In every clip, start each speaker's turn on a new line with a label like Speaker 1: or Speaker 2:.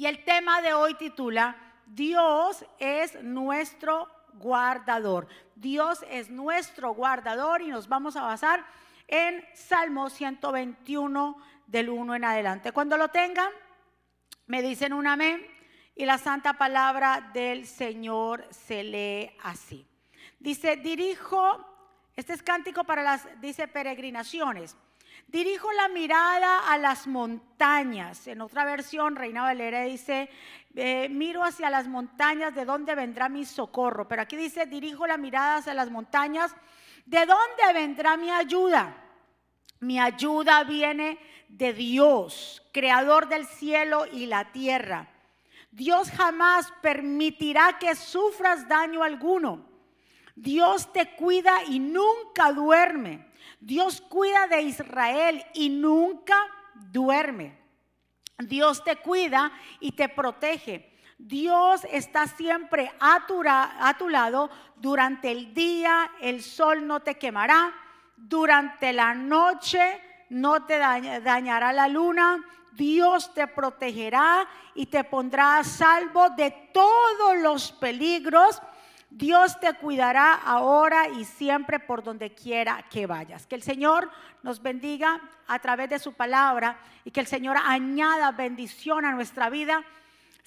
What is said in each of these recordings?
Speaker 1: Y el tema de hoy titula, Dios es nuestro guardador. Dios es nuestro guardador y nos vamos a basar en Salmo 121 del 1 en adelante. Cuando lo tengan, me dicen un amén y la santa palabra del Señor se lee así. Dice, dirijo, este es cántico para las, dice, peregrinaciones. Dirijo la mirada a las montañas. En otra versión, Reina Valera dice, eh, miro hacia las montañas, ¿de dónde vendrá mi socorro? Pero aquí dice, dirijo la mirada hacia las montañas, ¿de dónde vendrá mi ayuda? Mi ayuda viene de Dios, creador del cielo y la tierra. Dios jamás permitirá que sufras daño alguno. Dios te cuida y nunca duerme. Dios cuida de Israel y nunca duerme. Dios te cuida y te protege. Dios está siempre a tu, lado. Durante el día el sol no te quemará. Durante la noche no te dañará la luna. Dios te protegerá y te pondrá a salvo de todos los peligros Dios te cuidará ahora y siempre por donde quiera que vayas. Que el Señor nos bendiga a través de su palabra y que el Señor añada bendición a nuestra vida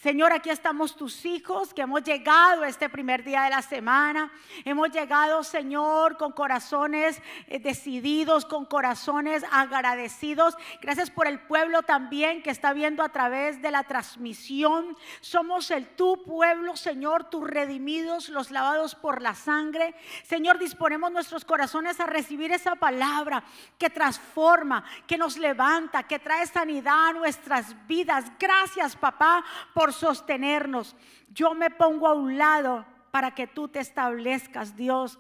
Speaker 1: Señor, aquí estamos tus hijos que hemos llegado este primer día de la semana. Hemos llegado, Señor, con corazones eh, decididos, con corazones agradecidos. Gracias por el pueblo también que está viendo a través de la transmisión. Somos el tu pueblo, Señor, tus redimidos, los lavados por la sangre. Señor, disponemos nuestros corazones a recibir esa palabra que transforma, que nos levanta, que trae sanidad a nuestras vidas. Gracias, papá, por sostenernos. Yo me pongo a un lado para que tú te establezcas, Dios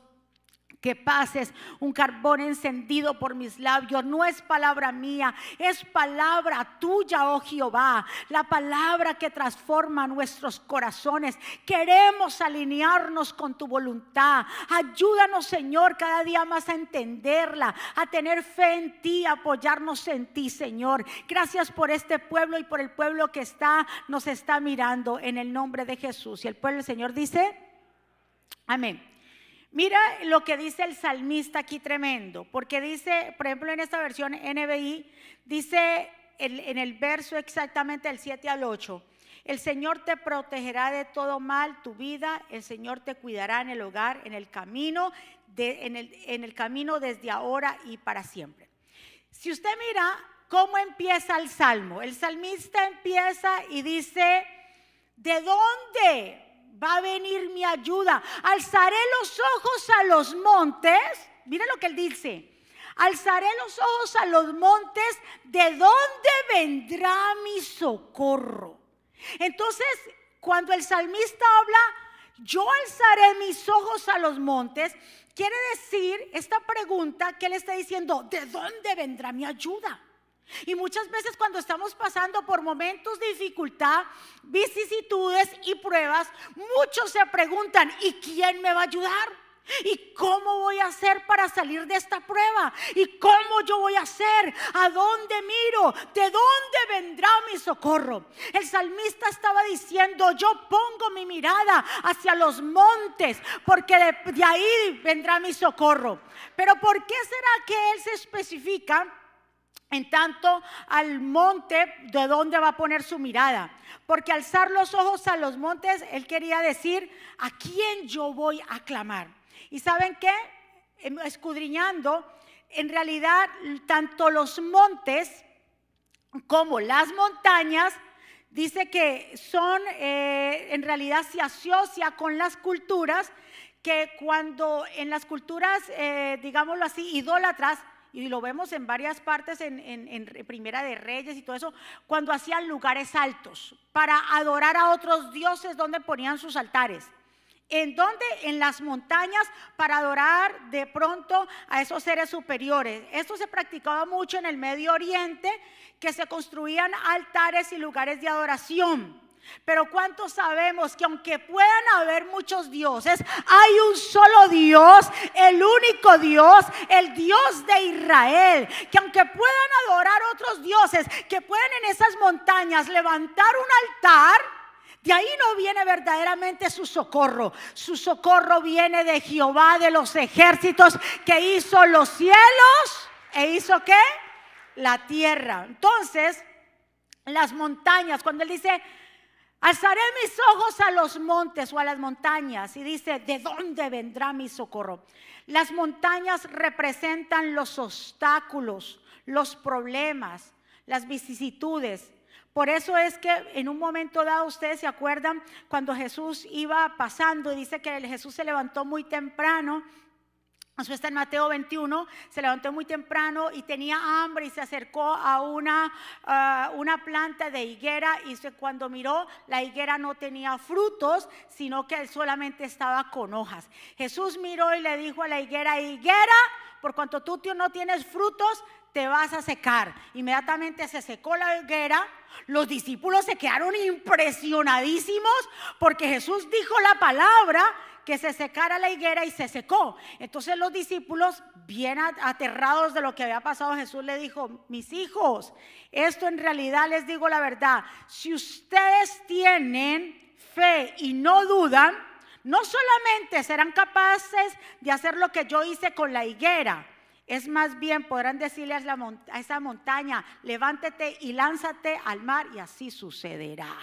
Speaker 1: que pases un carbón encendido por mis labios. No es palabra mía, es palabra tuya, oh Jehová. La palabra que transforma nuestros corazones. Queremos alinearnos con tu voluntad. Ayúdanos, Señor, cada día más a entenderla, a tener fe en ti, a apoyarnos en ti, Señor. Gracias por este pueblo y por el pueblo que está, nos está mirando en el nombre de Jesús. Y el pueblo, el Señor dice, amén. Mira lo que dice el salmista aquí tremendo, porque dice, por ejemplo, en esta versión NBI, dice en, el verso exactamente del 7 al 8, el Señor te protegerá de todo mal tu vida, el Señor te cuidará en el hogar, en el camino, el, en el camino desde ahora y para siempre. Si usted mira cómo empieza el salmo, el salmista empieza y dice, ¿de dónde va a venir mi ayuda. Alzaré los ojos a los montes. Mira lo que él dice. Alzaré los ojos a los montes. ¿De dónde vendrá mi socorro? Entonces, cuando el salmista habla, yo alzaré mis ojos a los montes, quiere decir esta pregunta que él está diciendo, ¿de dónde vendrá mi ayuda? Y muchas veces cuando estamos pasando por momentos de dificultad, vicisitudes y pruebas, muchos se preguntan, ¿y quién me va a ayudar? ¿Y cómo voy a hacer para salir de esta prueba? ¿Y cómo yo voy a hacer? ¿A dónde miro? ¿De dónde vendrá mi socorro? El salmista estaba diciendo, yo pongo mi mirada hacia los montes, porque de, de ahí vendrá mi socorro. Pero ¿por qué será que él se especifica? En tanto al monte de donde va a poner su mirada. Porque alzar los ojos a los montes, él quería decir, ¿a quién yo voy a clamar? Y saben qué? Em, escudriñando, en realidad tanto los montes como las montañas, dice que son, eh, en realidad se asocia con las culturas, que cuando en las culturas, eh, digámoslo así, idólatras, y lo vemos en varias partes en, Primera de Reyes y todo eso, cuando hacían lugares altos para adorar a otros dioses donde ponían sus altares. ¿En dónde? En las montañas para adorar de pronto a esos seres superiores. Esto se practicaba mucho en el Medio Oriente, que se construían altares y lugares de adoración. Pero ¿cuántos sabemos que aunque puedan haber muchos dioses, hay un solo Dios, el único Dios, el Dios de Israel? Que aunque puedan adorar otros dioses, que puedan en esas montañas levantar un altar, de ahí no viene verdaderamente su socorro. Su socorro viene de Jehová de los ejércitos que hizo los cielos e hizo qué? La tierra. Entonces, las montañas, cuando él dice, Alzaré mis ojos a los montes o a las montañas y dice, ¿de dónde vendrá mi socorro? Las montañas representan los obstáculos, los problemas, las vicisitudes. Por eso es que en un momento dado, ustedes se acuerdan, cuando Jesús iba pasando, y dice que Jesús se levantó muy temprano está en Mateo 21, se levantó muy temprano y tenía hambre y se acercó a una, una planta de higuera y cuando miró la higuera no tenía frutos, sino que solamente estaba con hojas. Jesús miró y le dijo a la higuera, higuera, por cuanto tú no tienes frutos, te vas a secar. Inmediatamente se secó la higuera. Los discípulos se quedaron impresionadísimos porque Jesús dijo la palabra que se secara la higuera y se secó. Entonces los discípulos, bien aterrados de lo que había pasado, Jesús le dijo, mis hijos, esto en realidad les digo la verdad, si ustedes tienen fe y no dudan, no solamente serán capaces de hacer lo que yo hice con la higuera, es más bien podrán decirle a, a, esa montaña, levántate y lánzate al mar y así sucederá.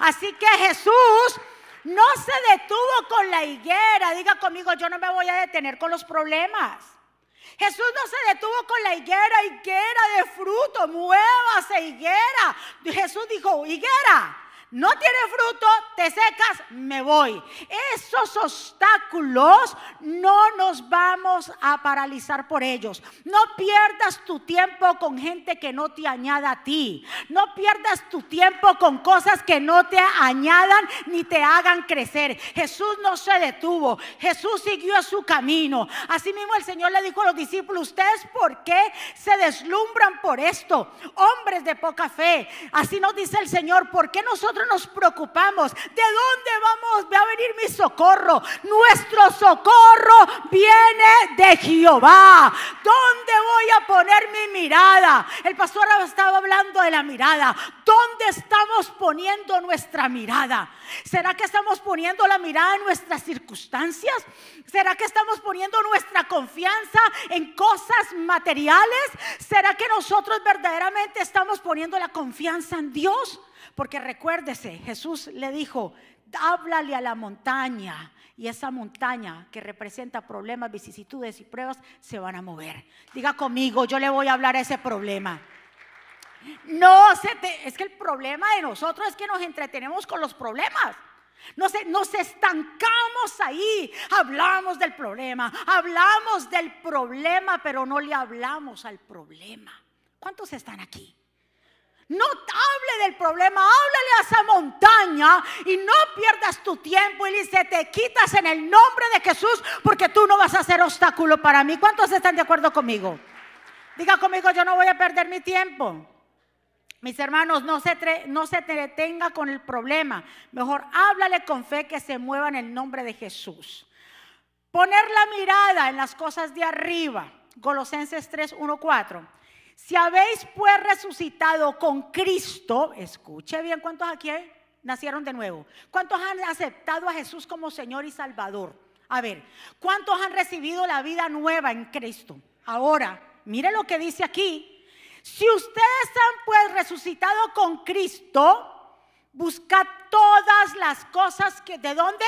Speaker 1: Así que Jesús no se detuvo con la higuera. Diga conmigo, yo no me voy a detener con los problemas. Jesús no se detuvo con la higuera, higuera de fruto, muévase higuera. Jesús dijo, higuera, no tiene fruto, te secas, me voy. Esos obstáculos no nos vamos a paralizar por ellos. No pierdas tu tiempo con gente que no te añada a ti. No pierdas tu tiempo con cosas que no te añadan ni te hagan crecer. Jesús no se detuvo. Jesús siguió su camino. Así mismo el Señor le dijo a los discípulos, ¿ustedes por qué se deslumbran por esto? Hombres de poca fe. Así nos dice el Señor, ¿por qué nosotros nos preocupamos. ¿De dónde vamos? Va a venir mi socorro. Nuestro socorro viene de Jehová. ¿Dónde voy a poner mi mirada? El pastor estaba hablando de la mirada. ¿Dónde estamos poniendo nuestra mirada? ¿Será que estamos poniendo la mirada en nuestras circunstancias? ¿Será que estamos poniendo nuestra confianza en cosas materiales? ¿Será que nosotros verdaderamente estamos poniendo la confianza en Dios? Porque recuérdese, Jesús le dijo, háblale a la montaña. Y esa montaña que representa problemas, vicisitudes y pruebas se van a mover. Diga conmigo, yo le voy a hablar a ese problema. No, es que el problema de nosotros es que nos entretenemos con los problemas. Nos, nos, estancamos ahí. Hablamos del problema, hablamos del problema, pero no le hablamos al problema. ¿Cuántos están aquí? No hable del problema, háblale a esa montaña y no pierdas tu tiempo y dice, te quitas en el nombre de Jesús porque tú no vas a ser obstáculo para mí. ¿Cuántos están de acuerdo conmigo? Diga conmigo, yo no voy a perder mi tiempo. Mis hermanos, no se, no se detenga con el problema. Mejor háblale con fe que se mueva en el nombre de Jesús. Poner la mirada en las cosas de arriba. Colosenses 3, 1, 4. Si habéis pues resucitado con Cristo, escuche bien cuántos aquí nacieron de nuevo. ¿Cuántos han aceptado a Jesús como Señor y Salvador? A ver, ¿cuántos han recibido la vida nueva en Cristo? Ahora, mire lo que dice aquí. Si ustedes han pues resucitado con Cristo, buscad todas las cosas que de dónde?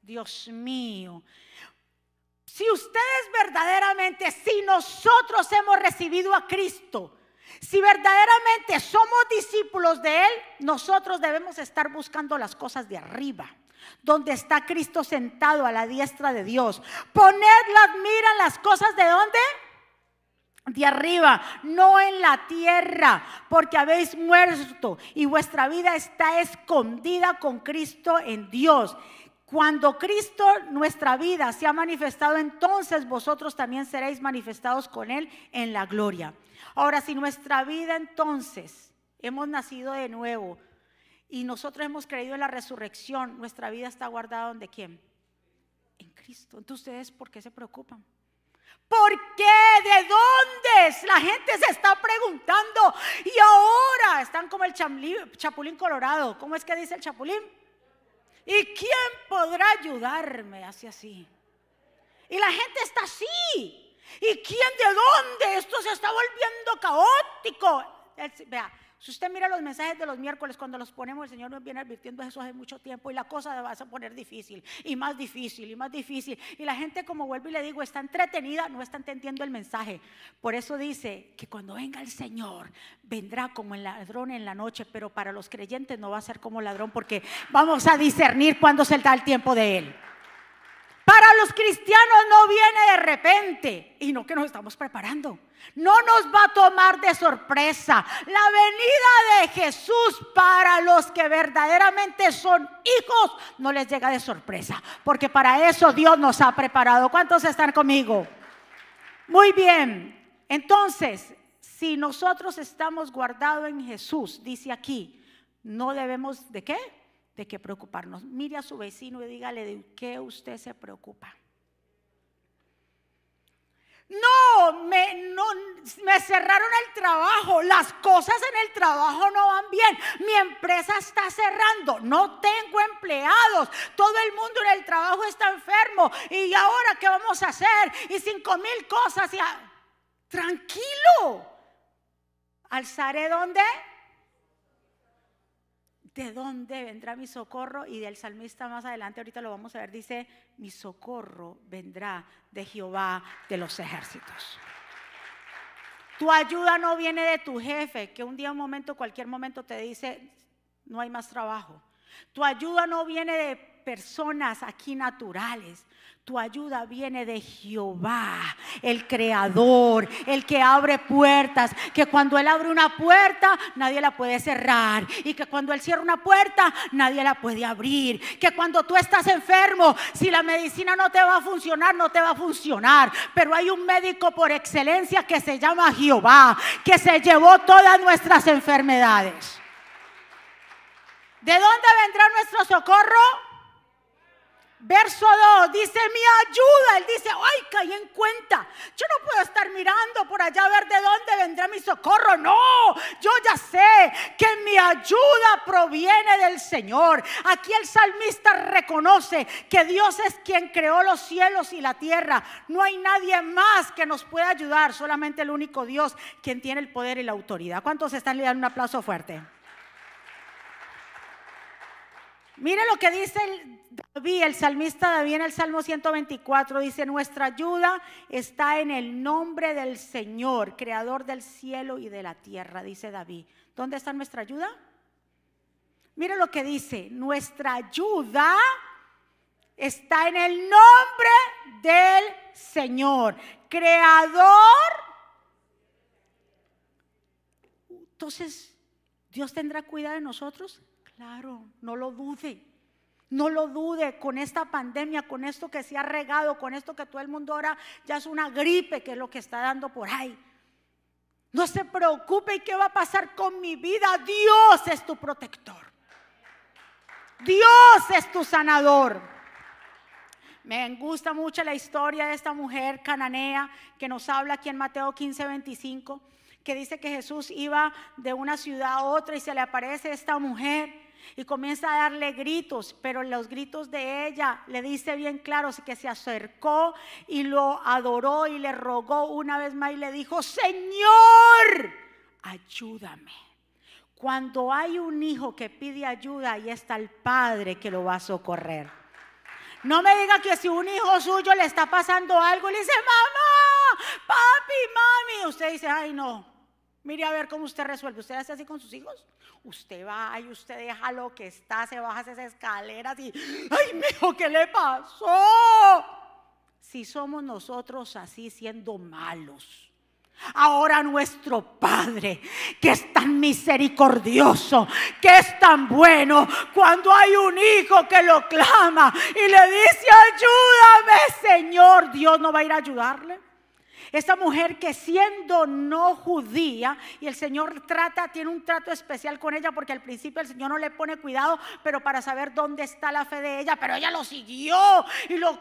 Speaker 1: Dios mío. Si ustedes verdaderamente, si nosotros hemos recibido a Cristo, si verdaderamente somos discípulos de Él, nosotros debemos estar buscando las cosas de arriba, donde está Cristo sentado a la diestra de Dios. Ponedlas, mira las cosas de dónde? De arriba, no en la tierra, porque habéis muerto y vuestra vida está escondida con Cristo en Dios. Cuando Cristo, nuestra vida, se ha manifestado, entonces vosotros también seréis manifestados con Él en la gloria. Ahora, si nuestra vida entonces hemos nacido de nuevo y nosotros hemos creído en la resurrección, nuestra vida está guardada donde quién? En Cristo. Entonces, ¿ustedes por qué se preocupan? ¿Por qué? ¿De dónde? La gente se está preguntando. Y ahora están como el chapulín colorado. ¿Cómo es que dice el chapulín? ¿Y quién podrá ayudarme? Así así. Y la gente está así. ¿Y quién de dónde? Esto se está volviendo caótico. Vea, si usted mira los mensajes de los miércoles, cuando los ponemos, el Señor nos viene advirtiendo eso hace mucho tiempo y la cosa va a poner difícil y más difícil y más difícil. Y la gente, como vuelvo y le digo, está entretenida, no está entendiendo el mensaje. Por eso dice que cuando venga el Señor, vendrá como el ladrón en la noche, pero para los creyentes no va a ser como ladrón porque vamos a discernir cuándo se da el tiempo de Él. Para los cristianos no viene de repente y no que nos estamos preparando. No nos va a tomar de sorpresa. La venida de Jesús para los que verdaderamente son hijos no les llega de sorpresa, porque para eso Dios nos ha preparado. ¿Cuántos están conmigo? Muy bien. Entonces, si nosotros estamos guardados en Jesús, dice aquí, no debemos de qué? De qué preocuparnos. Mire a su vecino y dígale de qué usted se preocupa. No me, no, me cerraron el trabajo, las cosas en el trabajo no van bien, mi empresa está cerrando, no tengo empleados, todo el mundo en el trabajo está enfermo. Y ahora qué vamos a hacer y cinco mil cosas y tranquilo, alzaré dónde? ¿De dónde vendrá mi socorro? Y del salmista más adelante, ahorita lo vamos a ver, dice, mi socorro vendrá de Jehová de los ejércitos. Tu ayuda no viene de tu jefe, que un día, un momento, cualquier momento te dice, no hay más trabajo. Tu ayuda no viene de personas aquí naturales. Tu ayuda viene de Jehová, el creador, el que abre puertas, que cuando Él abre una puerta nadie la puede cerrar y que cuando Él cierra una puerta nadie la puede abrir, que cuando tú estás enfermo, si la medicina no te va a funcionar, no te va a funcionar, pero hay un médico por excelencia que se llama Jehová, que se llevó todas nuestras enfermedades. ¿De dónde vendrá nuestro socorro? Verso 2 dice mi ayuda. Él dice, ay, caí en cuenta. Yo no puedo estar mirando por allá a ver de dónde vendrá mi socorro. No, yo ya sé que mi ayuda proviene del Señor. Aquí el salmista reconoce que Dios es quien creó los cielos y la tierra. No hay nadie más que nos pueda ayudar. Solamente el único Dios quien tiene el poder y la autoridad. ¿Cuántos están le dan un aplauso fuerte? Mire lo que dice David, el salmista David en el Salmo 124. Dice, nuestra ayuda está en el nombre del Señor, creador del cielo y de la tierra, dice David. ¿Dónde está nuestra ayuda? Mire lo que dice, nuestra ayuda está en el nombre del Señor, creador. Entonces, ¿Dios tendrá cuidado de nosotros? Claro, no lo dude. No lo dude con esta pandemia, con esto que se ha regado, con esto que todo el mundo ahora ya es una gripe que es lo que está dando por ahí. No se preocupe y qué va a pasar con mi vida. Dios es tu protector. Dios es tu sanador. Me gusta mucho la historia de esta mujer cananea que nos habla aquí en Mateo 15, 25, que dice que Jesús iba de una ciudad a otra y se le aparece esta mujer y comienza a darle gritos, pero los gritos de ella le dice bien claro que se acercó y lo adoró y le rogó una vez más y le dijo, Señor, ayúdame. Cuando hay un hijo que pide ayuda, ahí está el padre que lo va a socorrer. No me diga que si un hijo suyo le está pasando algo, le dice, mamá, papi, mami. Usted dice, ay no, mire a ver cómo usted resuelve. ¿Usted hace así con sus hijos? Usted va y usted deja lo que está, se baja esas escaleras y, ay, mijo, ¿qué le pasó? Si somos nosotros así siendo malos. Ahora nuestro Padre, que es tan misericordioso, que es tan bueno, cuando hay un hijo que lo clama y le dice, ayúdame Señor, Dios no va a ir a ayudarle. Esta mujer que siendo no judía, y el Señor trata, tiene un trato especial con ella porque al principio el Señor no le pone cuidado, pero para saber dónde está la fe de ella, pero ella lo siguió y lo,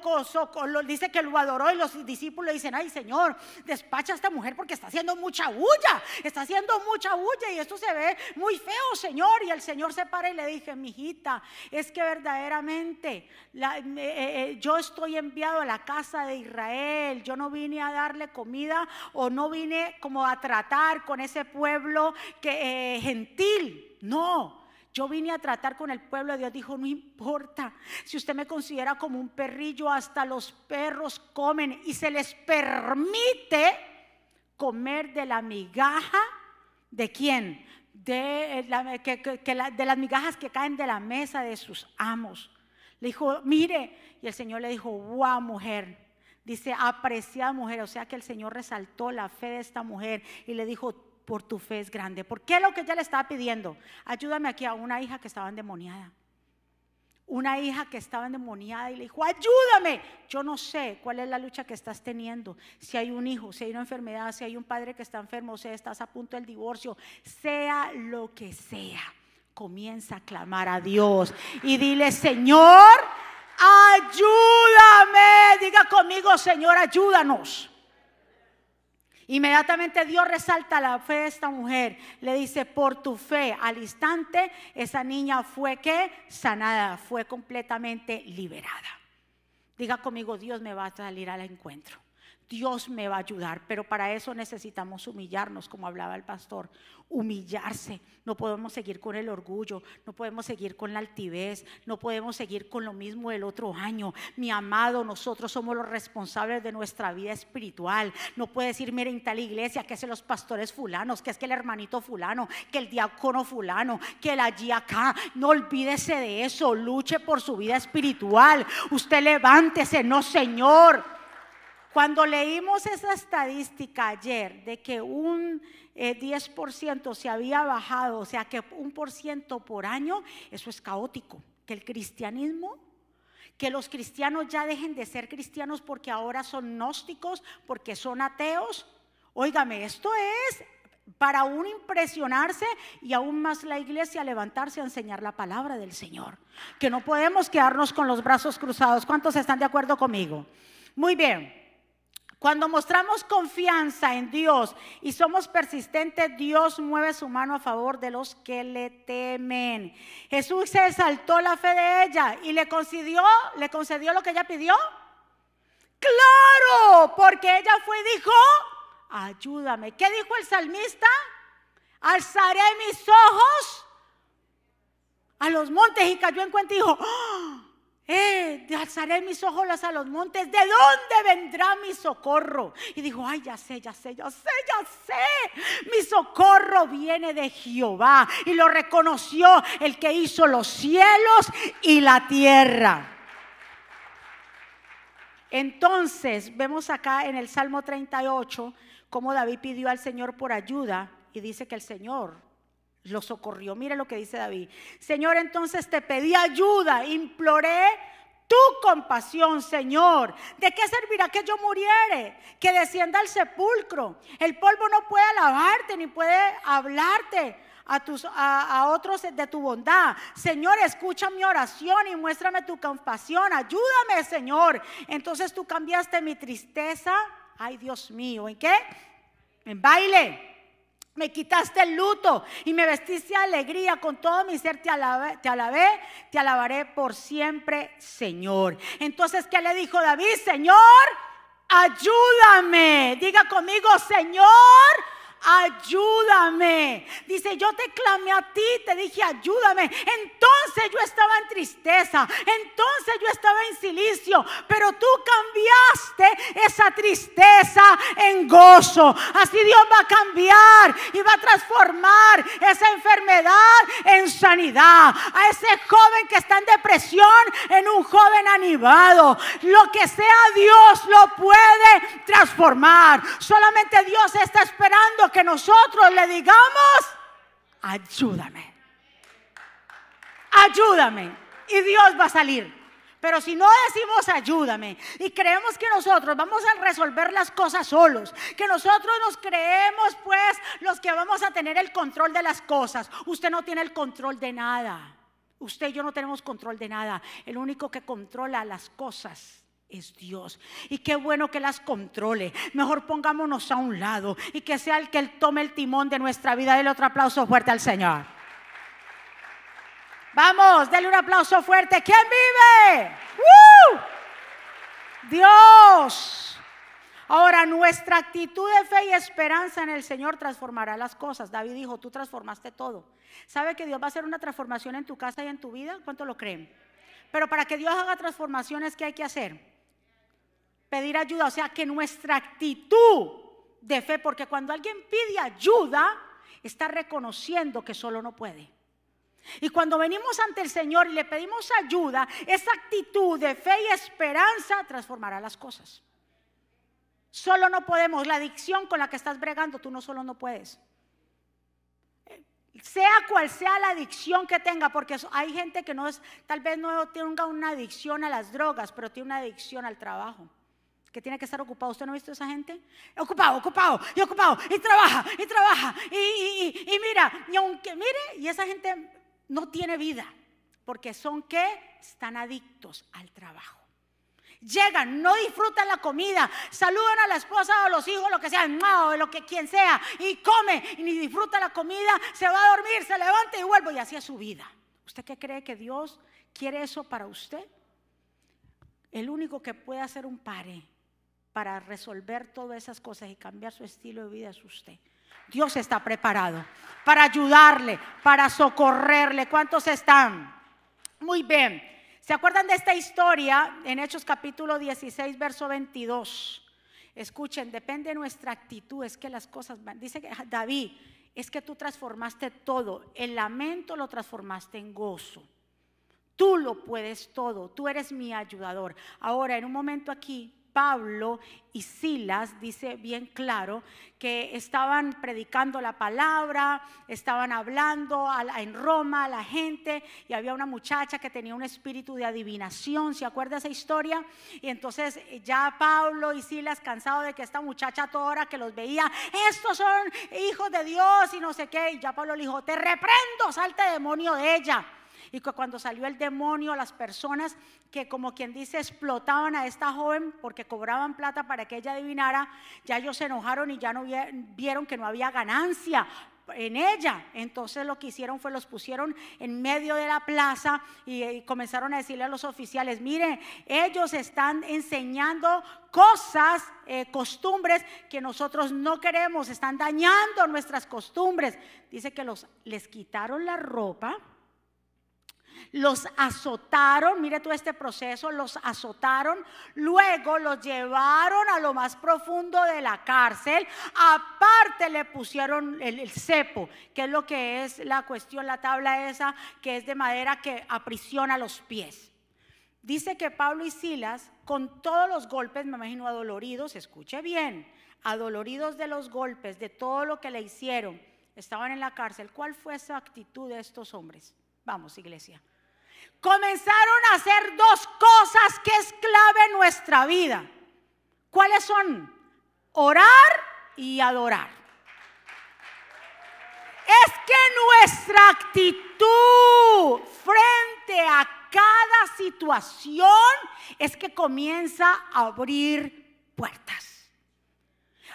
Speaker 1: lo dice que lo adoró y los discípulos dicen, ay Señor, despacha a esta mujer porque está haciendo mucha bulla, está haciendo mucha bulla y esto se ve muy feo, Señor. Y el Señor se para y le dije, mi hijita, es que verdaderamente eh, eh, yo estoy enviado a la casa de Israel, yo no vine a darle comida o no vine como a tratar con ese pueblo que eh, gentil. No, yo vine a tratar con el pueblo de Dios. Dijo, no importa. Si usted me considera como un perrillo, hasta los perros comen y se les permite comer de la migaja. ¿De quién? De, eh, las migajas que caen de la mesa de sus amos. Le dijo, mire. Y el Señor le dijo, wow, mujer Dice, apreciada mujer, o sea que el Señor resaltó la fe de esta mujer y le dijo, por tu fe es grande. ¿Por qué lo que ella le estaba pidiendo? Ayúdame aquí a una hija que estaba endemoniada. Una hija que estaba endemoniada y le dijo, ayúdame. Yo no sé cuál es la lucha que estás teniendo. Si hay un hijo, si hay una enfermedad, si hay un padre que está enfermo, si estás a punto del divorcio, sea lo que sea. Comienza a clamar a Dios y dile, Señor, ayúdame. Diga conmigo, Señor, ayúdanos. Inmediatamente Dios resalta la fe de esta mujer. Le dice, por tu fe, al instante, esa niña fue que sanada, fue completamente liberada. Diga conmigo, Dios me va a salir al encuentro. Dios me va a ayudar, pero para eso necesitamos humillarnos, como hablaba el pastor, humillarse. No podemos seguir con el orgullo, no podemos seguir con la altivez, no podemos seguir con lo mismo del otro año. Mi amado, nosotros somos los responsables de nuestra vida espiritual. No puede decir, miren, tal iglesia, que es los pastores fulanos, que es que el hermanito fulano, que el diácono fulano, que el allí acá. No olvídese de eso, luche por su vida espiritual. Usted levántese, no, Señor. Cuando leímos esa estadística ayer de que un 10% eh, se había bajado, o sea que un por ciento por año, eso es caótico. Que el cristianismo, que los cristianos ya dejen de ser cristianos porque ahora son gnósticos, porque son ateos. Óigame, esto es para aún impresionarse y aún más la iglesia levantarse a enseñar la palabra del Señor. Que no podemos quedarnos con los brazos cruzados. ¿Cuántos están de acuerdo conmigo? Muy bien. Cuando mostramos confianza en Dios y somos persistentes, Dios mueve su mano a favor de los que le temen. Jesús se exaltó la fe de ella y le concedió, le concedió lo que ella pidió. Claro, porque ella fue y dijo, ayúdame. ¿Qué dijo el salmista? Alzaré mis ojos a los montes y cayó en cuenta y dijo, ¡Oh! Eh, alzaré mis ojos a los montes, ¿de dónde vendrá mi socorro? Y dijo, ay, ya sé, ya sé, ya sé, ya sé, mi socorro viene de Jehová. Y lo reconoció el que hizo los cielos y la tierra. Entonces, vemos acá en el Salmo 38 cómo David pidió al Señor por ayuda y dice que el Señor lo socorrió. Mire lo que dice David. Señor, entonces te pedí ayuda, imploré tu compasión, Señor. ¿De qué servirá que yo muriere? Que descienda al sepulcro. El polvo no puede alabarte ni puede hablarte. A, tus, a, otros de tu bondad. Señor, escucha mi oración y muéstrame tu compasión. Ayúdame, Señor. Entonces tú cambiaste mi tristeza. Ay, Dios mío, ¿en qué? En baile. Me quitaste el luto y me vestiste de alegría. Con todo mi ser te alabé, te alabé, te alabaré por siempre, Señor. Entonces, ¿qué le dijo David? Señor, ayúdame. Diga conmigo, Señor, ayúdame. Dice, yo te clamé a ti, te dije, ayúdame. Entonces yo estaba en tristeza, entonces yo estaba en silicio, pero tú cambiaste esa tristeza en gozo. Así Dios va a cambiar y va a transformar esa enfermedad en sanidad. A ese joven que está en depresión en un joven animado. Lo que sea Dios lo puede transformar. Solamente Dios está esperando que nosotros le digamos, ayúdame. Ayúdame. Y Dios va a salir. Pero si no decimos ayúdame y creemos que nosotros vamos a resolver las cosas solos, que nosotros nos creemos pues los que vamos a tener el control de las cosas, usted no tiene el control de nada. Usted y yo no tenemos control de nada. El único que controla las cosas es Dios. Y qué bueno que las controle. Mejor pongámonos a un lado y que sea el que él tome el timón de nuestra vida. Dele otro aplauso fuerte al Señor. Vamos, denle un aplauso fuerte. ¿Quién vive? Dios. Ahora, nuestra actitud de fe y esperanza en el Señor transformará las cosas. David dijo, tú transformaste todo. ¿Sabe que Dios va a hacer una transformación en tu casa y en tu vida? ¿Cuánto lo creen? Pero para que Dios haga transformaciones, ¿qué hay que hacer? Pedir ayuda. O sea, que nuestra actitud de fe, porque cuando alguien pide ayuda, está reconociendo que solo no puede. Y cuando venimos ante el Señor y le pedimos ayuda, esa actitud de fe y esperanza transformará las cosas. Solo no podemos, la adicción con la que estás bregando, tú no solo no puedes. Sea cual sea la adicción que tenga, porque hay gente que no es, tal vez no tenga una adicción a las drogas, pero tiene una adicción al trabajo que tiene que estar ocupado. ¿Usted no ha visto a esa gente? Ocupado, ocupado, y ocupado, y trabaja, y trabaja, y, mira, y aunque mire, y esa gente no tiene vida, porque son que están adictos al trabajo. Llegan, no disfrutan la comida, saludan a la esposa o a los hijos, lo que sea, o lo que quien sea, y come y ni disfruta la comida, se va a dormir, se levanta y vuelve y así es su vida. ¿Usted qué cree que Dios quiere eso para usted? El único que puede hacer un pare para resolver todas esas cosas y cambiar su estilo de vida es usted. Dios está preparado para ayudarle, para socorrerle. ¿Cuántos están? Muy bien. ¿Se acuerdan de esta historia en Hechos capítulo 16, verso 22? Escuchen, depende de nuestra actitud, es que las cosas van. Dice que David, es que tú transformaste todo. El lamento lo transformaste en gozo. Tú lo puedes todo, tú eres mi ayudador. Ahora, en un momento aquí, Pablo y Silas, dice bien claro, que estaban predicando la palabra, estaban hablando en Roma a la gente y había una muchacha que tenía un espíritu de adivinación, ¿se acuerda esa historia? Y entonces ya Pablo y Silas, cansados de que esta muchacha toda hora que los veía, estos son hijos de Dios y no sé qué, y ya Pablo le dijo, te reprendo, salte demonio de ella y cuando salió el demonio, las personas que como quien dice explotaban a esta joven porque cobraban plata para que ella adivinara, ya ellos se enojaron y ya no vieron que no había ganancia en ella. Entonces lo que hicieron fue los pusieron en medio de la plaza y, comenzaron a decirle a los oficiales, miren, ellos están enseñando cosas, eh, costumbres que nosotros no queremos, están dañando nuestras costumbres. Dice que los, les quitaron la ropa los azotaron, mire todo este proceso, los azotaron, luego los llevaron a lo más profundo de la cárcel, aparte le pusieron el, cepo, que es lo que es la cuestión, la tabla esa, que es de madera que aprisiona los pies. Dice que Pablo y Silas, con todos los golpes, me imagino adoloridos, escuche bien, adoloridos de los golpes, de todo lo que le hicieron, estaban en la cárcel. ¿Cuál fue esa actitud de estos hombres? Vamos, iglesia comenzaron a hacer dos cosas que es clave en nuestra vida. ¿Cuáles son? Orar y adorar. Es que nuestra actitud frente a cada situación es que comienza a abrir puertas.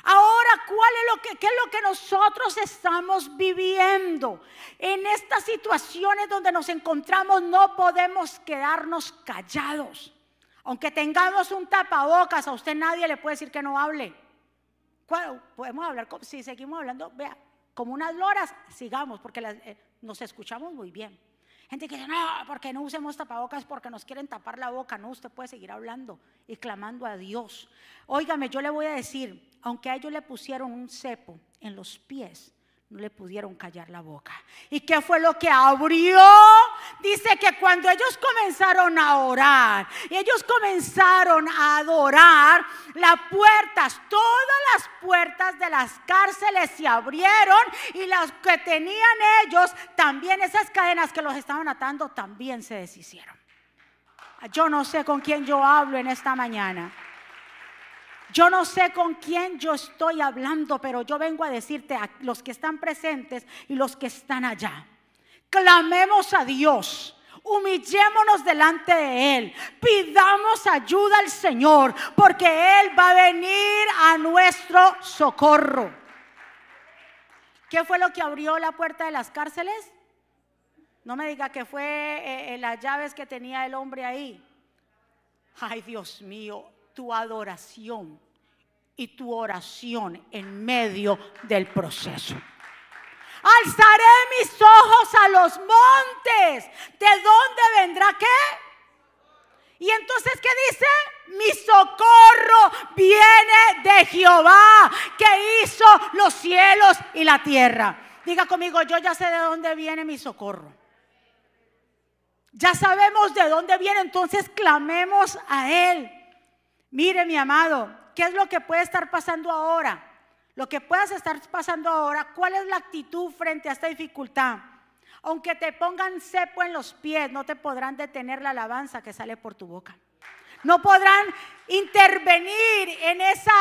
Speaker 1: Ahora, ¿cuál es lo que, es lo que nosotros estamos viviendo? En estas situaciones donde nos encontramos no podemos quedarnos callados. Aunque tengamos un tapabocas, a usted nadie le puede decir que no hable. Podemos hablar, si seguimos hablando, vea, como unas loras, sigamos, porque eh, nos escuchamos muy bien. Gente que dice, no, porque no usemos tapabocas porque nos quieren tapar la boca. No, usted puede seguir hablando y clamando a Dios. Óigame, yo le voy a decir, aunque a ellos le pusieron un cepo en los pies, no le pudieron callar la boca. ¿Y qué fue lo que abrió? Dice que cuando ellos comenzaron a orar ellos comenzaron a adorar, las puertas, todas las puertas de las cárceles se abrieron y las que tenían ellos, también esas cadenas que los estaban atando, también se deshicieron. Yo no sé con quién yo hablo en esta mañana. Yo no sé con quién yo estoy hablando, pero yo vengo a decirte a los que están presentes y los que están allá. Clamemos a Dios. Humillémonos delante de Él. Pidamos ayuda al Señor, porque Él va a venir a nuestro socorro. ¿Qué fue lo que abrió la puerta de las cárceles? No me diga que fue eh, eh, las llaves que tenía el hombre ahí. Ay, Dios mío, tu adoración y tu oración en medio del proceso. Alzaré mis ojos a los montes. ¿De dónde vendrá qué? Y entonces, ¿qué dice? Mi socorro viene de Jehová, que hizo los cielos y la tierra. Diga conmigo, yo ya sé de dónde viene mi socorro. Ya sabemos de dónde viene, entonces clamemos a Él. Mire, mi amado, ¿qué es lo que puede estar pasando ahora? Lo que puedas estar pasando ahora, ¿cuál es la actitud frente a esta dificultad? Aunque te pongan cepo en los pies, no te podrán detener la alabanza que sale por tu boca. No podrán intervenir en esa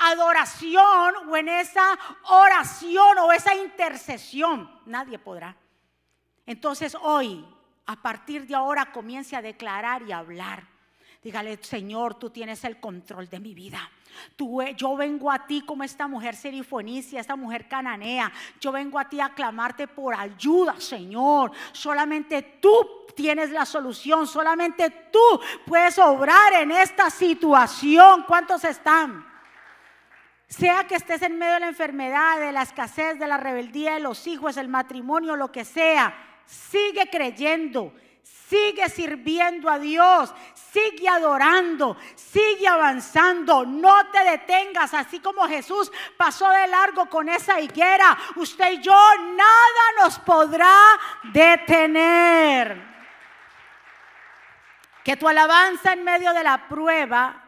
Speaker 1: adoración o en esa oración o esa intercesión. Nadie podrá. Entonces hoy, a partir de ahora, comience a declarar y a hablar. Dígale, Señor, tú tienes el control de mi vida. Tú, eh, yo vengo a ti como esta mujer serifonicia, esta mujer cananea. Yo vengo a ti a clamarte por ayuda, Señor. Solamente tú tienes la solución. Solamente tú puedes obrar en esta situación. ¿Cuántos están? Sea que estés en medio de la enfermedad, de la escasez, de la rebeldía de los hijos, el matrimonio, lo que sea, sigue creyendo Sigue sirviendo a Dios, sigue adorando, sigue avanzando, no te detengas, así como Jesús pasó de largo con esa higuera, usted y yo nada nos podrá detener. Que tu alabanza en medio de la prueba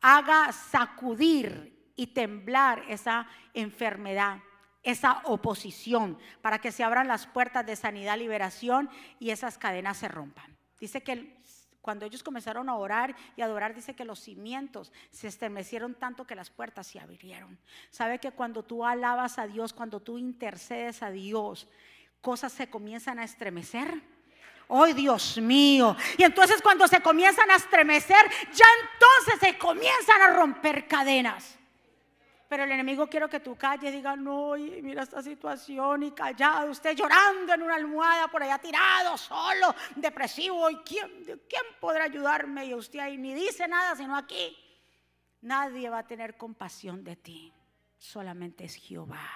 Speaker 1: haga sacudir y temblar esa enfermedad esa oposición, para que se abran las puertas de sanidad, liberación y esas cadenas se rompan. Dice que cuando ellos comenzaron a orar y adorar, dice que los cimientos se estremecieron tanto que las puertas se abrieron. ¿Sabe que cuando tú alabas a Dios, cuando tú intercedes a Dios, cosas se comienzan a estremecer? ¡Ay, Dios mío! Y entonces cuando se comienzan a estremecer, ya entonces se comienzan a romper cadenas. Pero el enemigo quiero que tú calles, diga, no, mira esta situación y callado, usted llorando en una almohada por allá tirado, solo, depresivo, ¿y quién, quién podrá ayudarme? Y usted ahí ni dice nada, sino aquí. Nadie va a tener compasión de ti, solamente es Jehová.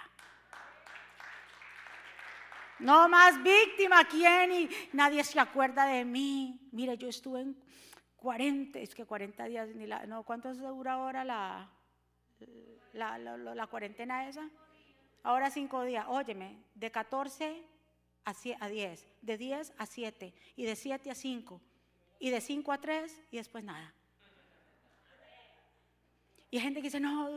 Speaker 1: No más víctima, ¿quién? Y nadie se acuerda de mí. Mire, yo estuve en 40, es que 40 días, no, ¿cuánto dura ahora la, la, la, cuarentena esa? Ahora cinco días. Óyeme, de 14 a 10, de 10 a 7 y de 7 a 5 y de 5 a 3 y después nada. Y hay gente que dice, no,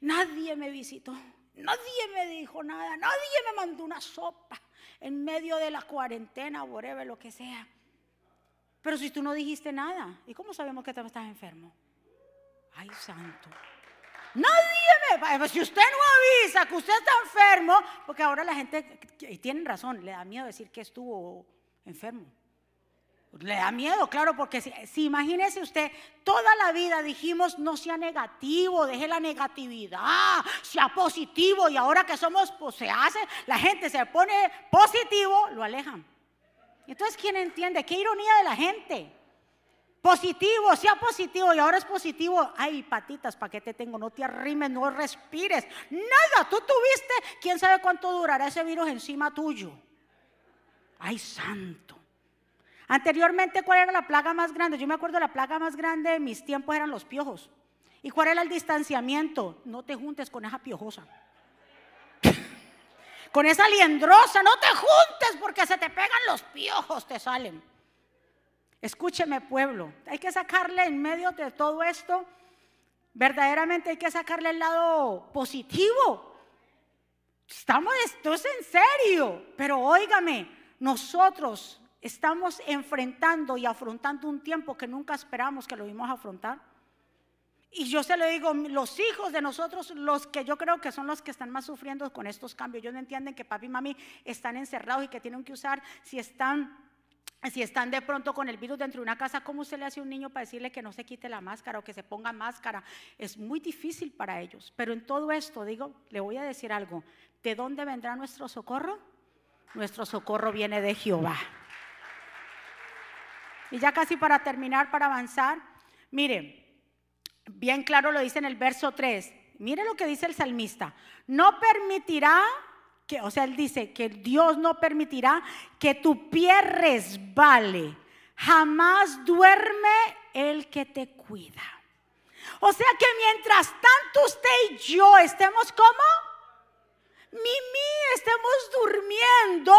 Speaker 1: nadie me visitó, nadie me dijo nada, nadie me mandó una sopa en medio de la cuarentena, whatever, lo que sea. Pero si tú no dijiste nada, ¿y cómo sabemos que tú estás enfermo? Ay, santo. Nadie me... Si usted no avisa que usted está enfermo, porque ahora la gente, y tienen razón, le da miedo decir que estuvo enfermo. Le da miedo, claro, porque si, imagínese usted, toda la vida dijimos no sea negativo, deje la negatividad, sea positivo, y ahora que somos, pues se hace, la gente se pone positivo, lo alejan. Entonces, ¿quién entiende? Qué ironía de la gente. Positivo, sea positivo y ahora es positivo. Ay, patitas, ¿para qué te tengo? No te arrimes, no respires. Nada, tú tuviste, quién sabe cuánto durará ese virus encima tuyo. Ay, santo. Anteriormente, ¿cuál era la plaga más grande? Yo me acuerdo la plaga más grande de mis tiempos eran los piojos. ¿Y cuál era el distanciamiento? No te juntes con esa piojosa. con esa liendrosa, no te juntes porque se te pegan los piojos, te salen. Escúcheme pueblo, hay que sacarle en medio de todo esto, verdaderamente hay que sacarle el lado positivo. Estamos, esto es en serio, pero óigame, nosotros estamos enfrentando y afrontando un tiempo que nunca esperamos que lo vimos afrontar. Y yo se lo digo, los hijos de nosotros, los que yo creo que son los que están más sufriendo con estos cambios, ellos no entienden que papi y mami están encerrados y que tienen que usar, si están, si están de pronto con el virus dentro de una casa, ¿cómo se le hace a un niño para decirle que no se quite la máscara o que se ponga máscara? Es muy difícil para ellos. Pero en todo esto, digo, le voy a decir algo, ¿de dónde vendrá nuestro socorro? Nuestro socorro viene de Jehová. Y ya casi para terminar, para avanzar, mire, bien claro lo dice en el verso 3. Mire lo que dice el salmista. No permitirá o sea, él dice que Dios no permitirá que tu pie resbale. Jamás duerme el que te cuida. O sea que mientras tanto usted y yo estemos como Mimi, estemos durmiendo,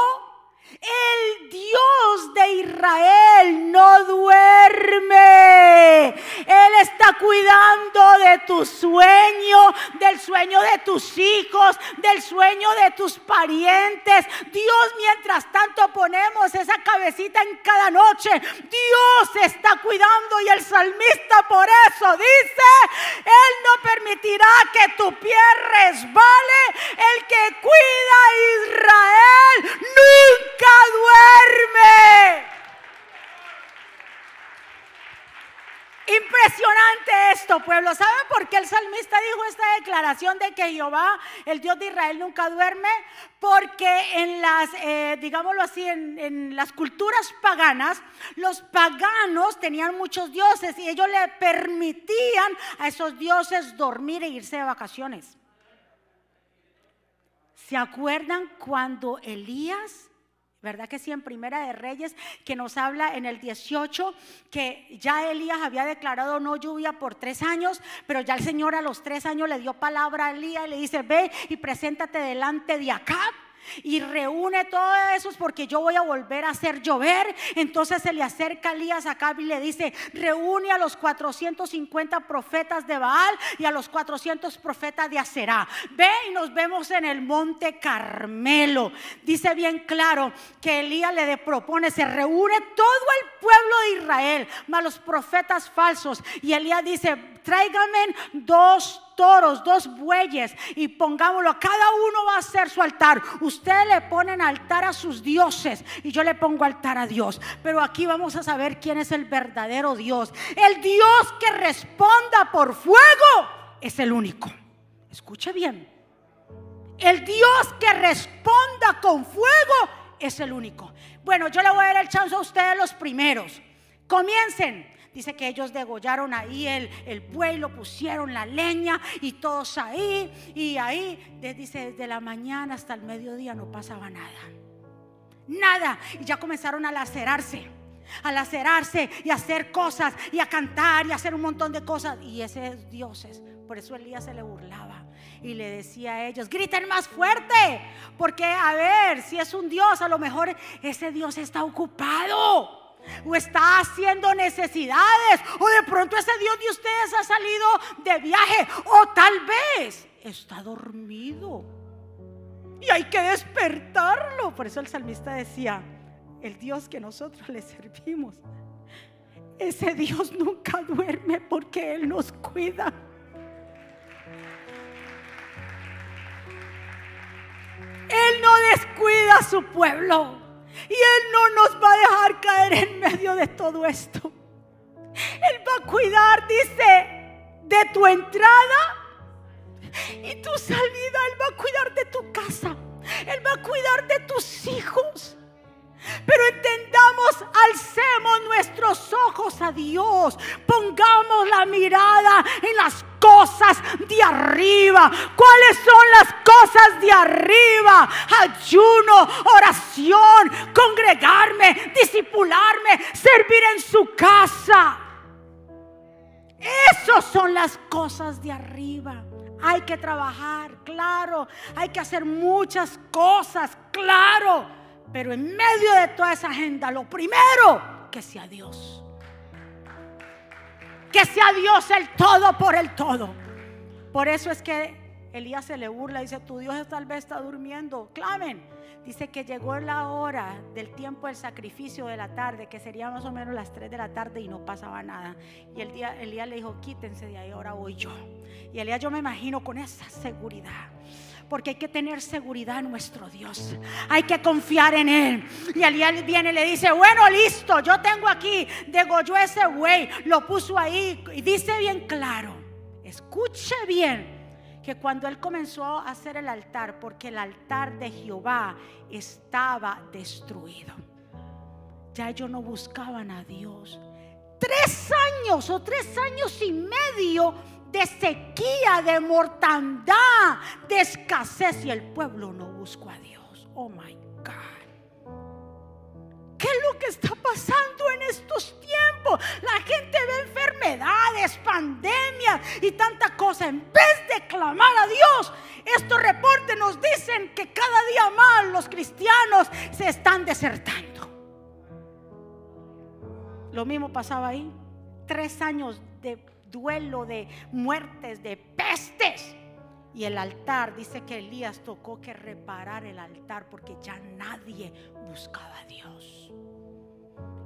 Speaker 1: el Dios de Israel no duerme. Él está cuidando de tu sueño, del sueño de tus hijos, del sueño de tus parientes. Dios, mientras tanto ponemos esa cabecita en cada noche, Dios está cuidando y el salmista por eso dice, Él no permitirá que tu pie resbale. El que cuida a Israel nunca duerme. Impresionante esto, pueblo. ¿Saben por qué el salmista dijo esta declaración de que Jehová, el Dios de Israel, nunca duerme? Porque en las, eh, digámoslo así, en las culturas paganas, los paganos tenían muchos dioses y ellos le permitían a esos dioses dormir e irse de vacaciones. ¿Se acuerdan cuando Elías ¿Verdad que sí? En Primera de Reyes, que nos habla en el 18, que ya Elías había declarado no lluvia por tres años, pero ya el Señor a los tres años le dio palabra a Elías y le dice, ve y preséntate delante de Acab y reúne todos esos porque yo voy a volver a hacer llover. Entonces se le acerca a Elías acá y le dice, reúne a los 450 profetas de Baal y a los 400 profetas de Aserá. Ve y nos vemos en el monte Carmelo. Dice bien claro que Elías le propone, se reúne todo el pueblo de Israel, más los profetas falsos. Y Elías dice, tráigame dos toros, dos bueyes y pongámoslo, cada uno va a hacer su altar. Ustedes le ponen altar a sus dioses y yo le pongo altar a Dios. Pero aquí vamos a saber quién es el verdadero Dios. El Dios que responda por fuego es el único. Escuche bien. El Dios que responda con fuego es el único. Bueno, yo le voy a dar el chance a ustedes los primeros. Comiencen. Dice que ellos degollaron ahí el, el buey, lo pusieron la leña y todos ahí. Y ahí, dice, desde la mañana hasta el mediodía no pasaba nada. Nada. Y ya comenzaron a lacerarse. A lacerarse y a hacer cosas y a cantar y a hacer un montón de cosas. Y ese es dioses. Por eso Elías se le burlaba y le decía a ellos, griten más fuerte, porque a ver, si es un Dios, a lo mejor ese Dios está ocupado o está haciendo necesidades, o de pronto ese Dios de ustedes ha salido de viaje, o tal vez está dormido. Y hay que despertarlo. Por eso el salmista decía, el Dios que nosotros le servimos, ese Dios nunca duerme porque Él nos cuida. Él no descuida a su pueblo. Y Él no nos va a dejar caer en medio de todo esto. Él va a cuidar, dice, de tu entrada y tu salida. Él va a cuidar de tu casa. Él va a cuidar de tus hijos. Pero entendamos, alcemos nuestros ojos a Dios, pongamos la mirada en las cosas de arriba. ¿Cuáles son las cosas de arriba? Ayuno, oración, congregarme, disipularme, servir en su casa. Esas son las cosas de arriba. Hay que trabajar, claro. Hay que hacer muchas cosas, claro pero en medio de toda esa agenda, lo primero, que sea Dios. Que sea Dios el todo por el todo. Por eso es que Elías se le burla, dice, tu Dios tal vez está durmiendo, clamen. Dice que llegó la hora del tiempo del sacrificio de la tarde, que sería más o menos las 3 de la tarde y no pasaba nada. Y el día Elías le dijo, quítense de ahí, ahora voy yo. Y Elías yo me imagino con esa seguridad porque hay que tener seguridad en nuestro Dios. Hay que confiar en Él. Y Elías viene y le dice, bueno, listo, yo tengo aquí, degolló ese güey, lo puso ahí y dice bien claro, escuche bien que cuando él comenzó a hacer el altar, porque el altar de Jehová estaba destruido, ya ellos no buscaban a Dios. Tres años o tres años y medio de sequía, de mortandad, de escasez y el pueblo no buscó a Dios. Oh my ¿Qué es lo que está pasando en estos tiempos? La gente ve enfermedades, pandemias y tanta cosa. En vez de clamar a Dios, estos reportes nos dicen que cada día más los cristianos se están desertando. Lo mismo pasaba ahí. Tres años de duelo, de muertes, de pestes. Y el altar, dice que Elías tocó que reparar el altar porque ya nadie buscaba a Dios.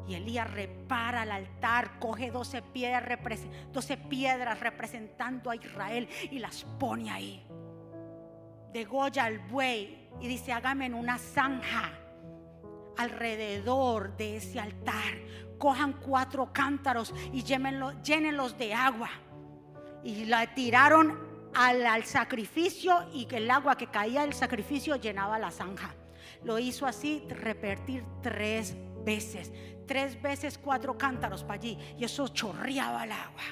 Speaker 1: Y Elías repara el altar, coge 12 piedras, 12 piedras representando a Israel y las pone ahí. Degolla al buey y dice, hágame en una zanja alrededor de ese altar. Cojan cuatro cántaros y llénenlos de agua. Y la tiraron al, sacrificio y el agua que caía del sacrificio llenaba la zanja. Lo hizo así, repetir tres veces. Tres veces cuatro cántaros para allí. Y eso chorreaba el agua.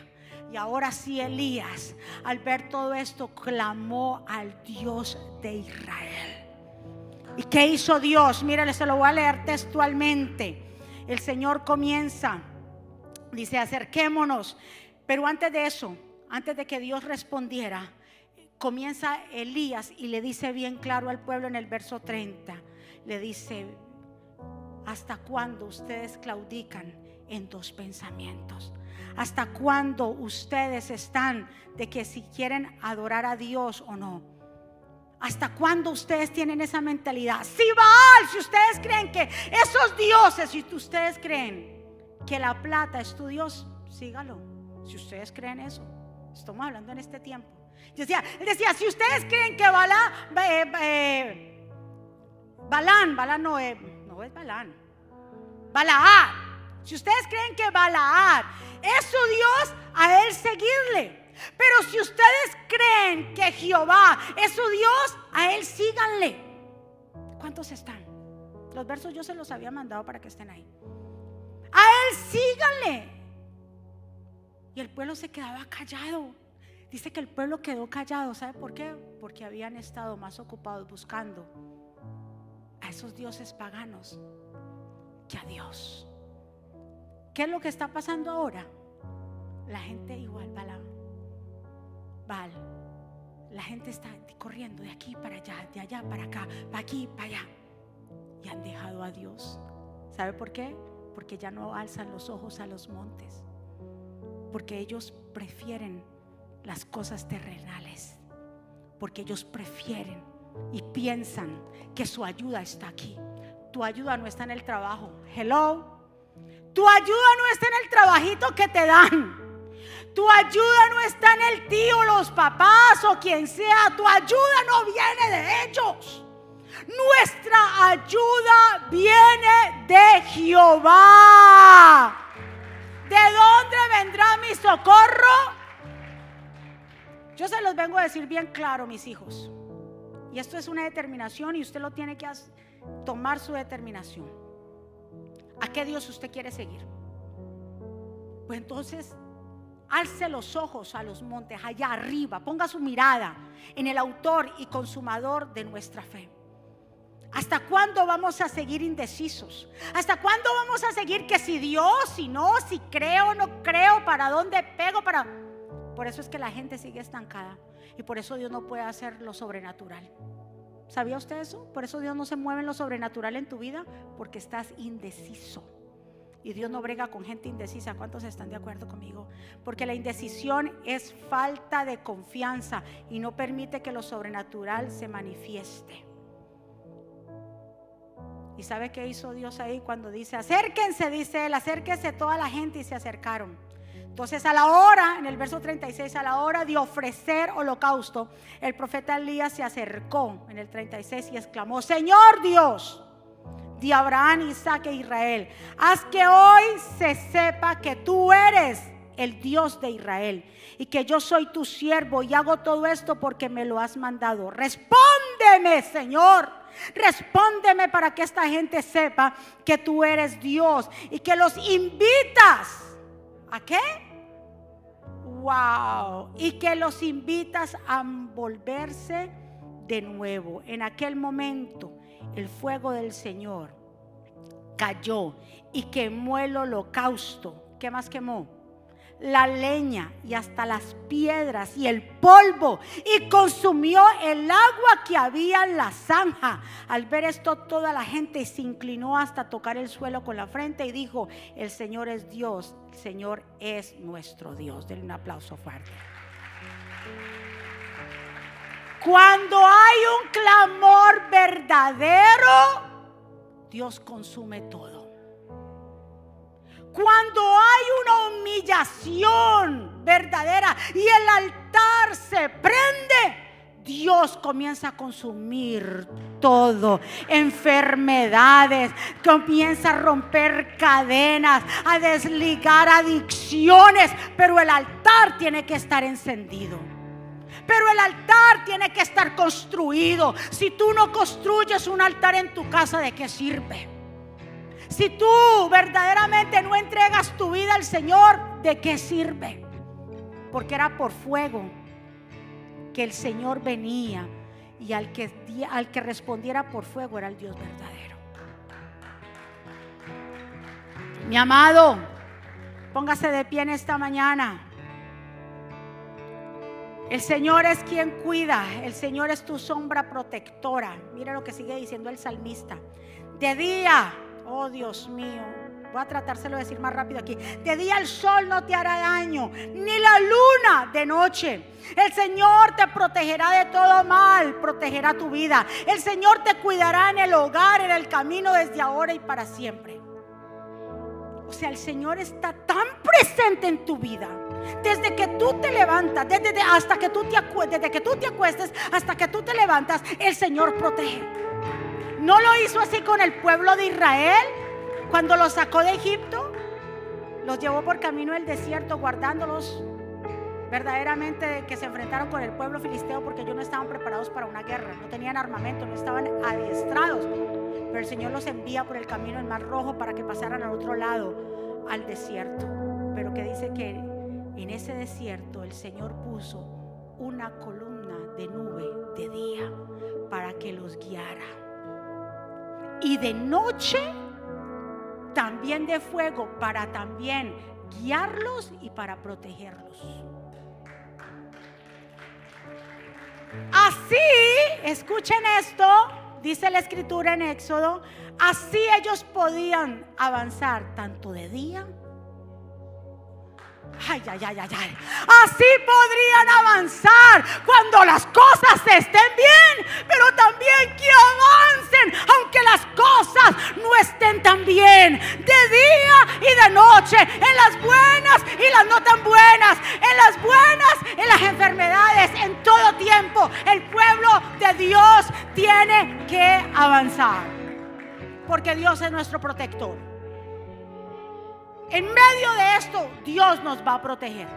Speaker 1: Y ahora sí Elías, al ver todo esto, clamó al Dios de Israel. ¿Y qué hizo Dios? Mírale, se lo voy a leer textualmente. El Señor comienza, dice, acerquémonos. Pero antes de eso, antes de que Dios respondiera, comienza Elías y le dice bien claro al pueblo en el verso 30, le dice, ¿hasta cuándo ustedes claudican en dos pensamientos? ¿Hasta cuándo ustedes están de que si quieren adorar a Dios o no? ¿Hasta cuándo ustedes tienen esa mentalidad? Si Baal, si ustedes creen que esos dioses, si ustedes creen que la plata es tu Dios, sígalo. Si ustedes creen eso. Estamos hablando en este tiempo. Decía, decía, si ustedes creen que Balán, eh, eh, Balán, no es, no es Balán, Balaad, si ustedes creen que Balaad es su Dios, a él seguirle. Pero si ustedes creen que Jehová es su Dios, a él síganle. ¿Cuántos están? Los versos yo se los había mandado para que estén ahí. A él síganle. Y el pueblo se quedaba callado. Dice que el pueblo quedó callado. ¿Sabe por qué? Porque habían estado más ocupados buscando a esos dioses paganos que a Dios. ¿Qué es lo que está pasando ahora? La gente igual va Val. La gente está corriendo de aquí para allá, de allá para acá, para aquí, para allá. Y han dejado a Dios. ¿Sabe por qué? Porque ya no alzan los ojos a los montes porque ellos prefieren las cosas terrenales. Porque ellos prefieren y piensan que su ayuda está aquí. Tu ayuda no está en el trabajo. Hello. Tu ayuda no está en el trabajito que te dan. Tu ayuda no está en el tío, los papás o quien sea. Tu ayuda no viene de ellos. Nuestra ayuda viene de Jehová. ¿De dónde vendrá mi socorro? Yo se los vengo a decir bien claro, mis hijos. Y esto es una determinación y usted lo tiene que tomar su determinación. ¿A qué Dios usted quiere seguir? Pues entonces, alce los ojos a los montes, allá arriba, ponga su mirada en el autor y consumador de nuestra fe. ¿Hasta cuándo vamos a seguir indecisos? ¿Hasta cuándo vamos a seguir que si Dios, si no, si creo no creo, para dónde pego, para... Por eso es que la gente sigue estancada y por eso Dios no puede hacer lo sobrenatural. ¿Sabía usted eso? Por eso Dios no se mueve en lo sobrenatural en tu vida porque estás indeciso. Y Dios no brega con gente indecisa. ¿Cuántos están de acuerdo conmigo? Porque la indecisión es falta de confianza y no permite que lo sobrenatural se manifieste. ¿Y sabe qué hizo Dios ahí cuando dice, acérquense, dice él, acérquense toda la gente y se acercaron? Entonces a la hora, en el verso 36, a la hora de ofrecer holocausto, el profeta Elías se acercó en el 36 y exclamó, Señor Dios de Abraham, Isaac e Israel, haz que hoy se sepa que tú eres el Dios de Israel y que yo soy tu siervo y hago todo esto porque me lo has mandado. Respóndeme, Señor. Respóndeme para que esta gente sepa que tú eres Dios y que los invitas ¿A qué? Wow. Y que los invitas a volverse de nuevo. En aquel momento el fuego del Señor cayó y quemó el holocausto. ¿Qué más quemó? la leña y hasta las piedras y el polvo y consumió el agua que había en la zanja. Al ver esto toda la gente se inclinó hasta tocar el suelo con la frente y dijo, el Señor es Dios, el Señor es nuestro Dios. Denle un aplauso fuerte. Cuando hay un clamor verdadero, Dios consume todo. Cuando hay una humillación verdadera y el altar se prende, Dios comienza a consumir todo, enfermedades, comienza a romper cadenas, a desligar adicciones, pero el altar tiene que estar encendido. Pero el altar tiene que estar construido. Si tú no construyes un altar en tu casa, ¿de qué sirve? Si tú verdaderamente no entregas tu vida al Señor, ¿de qué sirve? Porque era por fuego que el Señor venía y al que, al que respondiera por fuego era el Dios verdadero. Mi amado, póngase de pie en esta mañana. El Señor es quien cuida, el Señor es tu sombra protectora. Mira lo que sigue diciendo el salmista. De día Oh Dios mío. Voy a tratárselo de decir más rápido aquí. De día el sol no te hará daño, ni la luna de noche. El Señor te protegerá de todo mal, protegerá tu vida. El Señor te cuidará en el hogar, en el camino desde ahora y para siempre. O sea, el Señor está tan presente en tu vida. Desde que tú te levantas, desde hasta que tú te desde que tú te acuestes hasta que tú te levantas, el Señor protege. ¿No lo hizo así con el pueblo de Israel cuando los sacó de Egipto? Los llevó por camino del desierto guardándolos verdaderamente que se enfrentaron con el pueblo filisteo porque ellos no estaban preparados para una guerra, no tenían armamento, no estaban adiestrados. Pero el Señor los envía por el camino del Mar Rojo para que pasaran al otro lado, al desierto. Pero que dice que en ese desierto el Señor puso una columna de nube de día para que los guiara y de noche también de fuego para también guiarlos y para protegerlos. Así, escuchen esto, dice la escritura en Éxodo, así ellos podían avanzar tanto de día Ay, ay, ay, ay, ay. Así podrían avanzar cuando las cosas estén bien, pero también que avancen aunque las cosas no estén tan bien. De día y de noche, en las buenas y las no tan buenas, en las buenas, en las enfermedades, en todo tiempo. El pueblo de Dios tiene que avanzar, porque Dios es nuestro protector. En medio de esto, Dios nos va a proteger.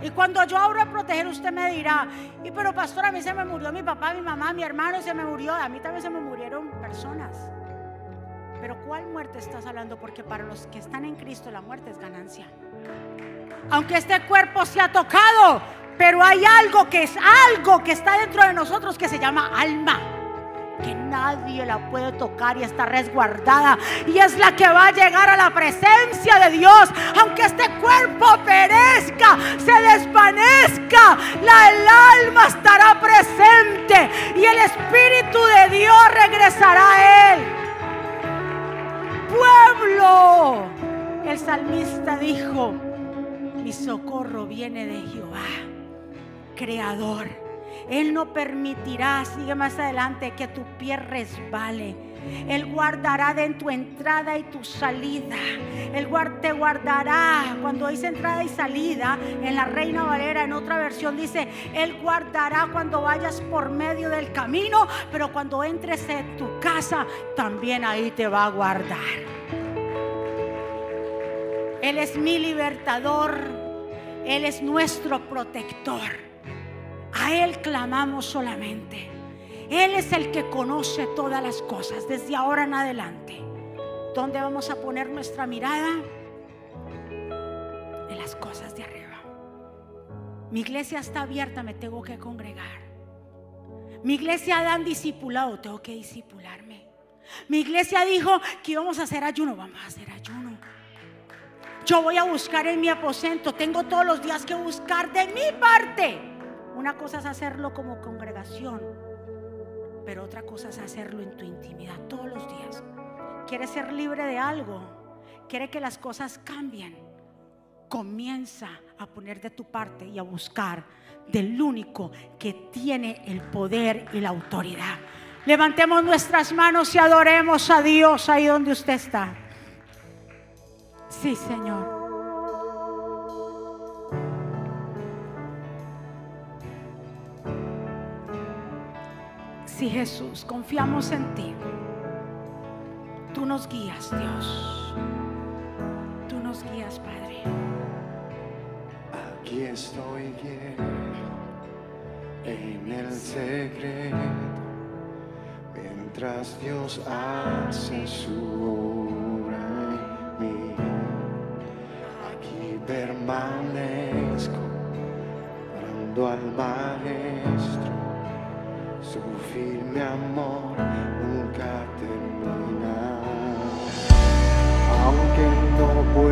Speaker 1: Y cuando yo abro a proteger, usted me dirá, y pero pastor, a mí se me murió mi papá, mi mamá, mi hermano se me murió, a mí también se me murieron personas. Pero ¿cuál muerte estás hablando? Porque para los que están en Cristo la muerte es ganancia. Aunque este cuerpo se ha tocado, pero hay algo que es algo que está dentro de nosotros que se llama alma que nadie la puede tocar y está resguardada. Y es la que va a llegar a la presencia de Dios. Aunque este cuerpo perezca, se desvanezca, la, el alma estará presente y el Espíritu de Dios regresará a él. Pueblo salmista dijo, mi socorro viene de Jehová, creador. Él no permitirá, sigue más adelante, que tu pie resbale. Él guardará de tu entrada y tu salida. Él te guardará. Cuando dice entrada y salida, en la Reina Valera, en otra versión dice, Él guardará cuando vayas por medio del camino, pero cuando entres en tu casa, también ahí te va a guardar. Él es mi libertador. Él es nuestro protector. Él clamamos solamente. Él es el que conoce todas las cosas desde ahora en adelante. ¿Dónde vamos a poner nuestra mirada? En las cosas de arriba. Mi iglesia está abierta, me tengo que congregar. Mi iglesia dan discipulado, tengo que discipularme. Mi iglesia dijo que íbamos a hacer ayuno, vamos a hacer ayuno. Yo voy a buscar en mi aposento. Tengo todos los días que buscar de mi parte. Una cosa es hacerlo como congregación, pero otra cosa es hacerlo en tu intimidad todos los días. ¿Quieres ser libre de algo? ¿Quiere que las cosas cambien? Comienza a poner de tu parte y a buscar del único que tiene el poder y la autoridad. Levantemos nuestras manos y adoremos a Dios ahí donde usted está. Sí, Señor. Sí, Jesús, confiamos en ti. Tú nos guías, Dios. Tú nos guías, Padre.
Speaker 2: Aquí estoy en el secreto, mientras Dios hace su permanezco orando al Maestro, su firme amor nunca termina. Aunque no pueda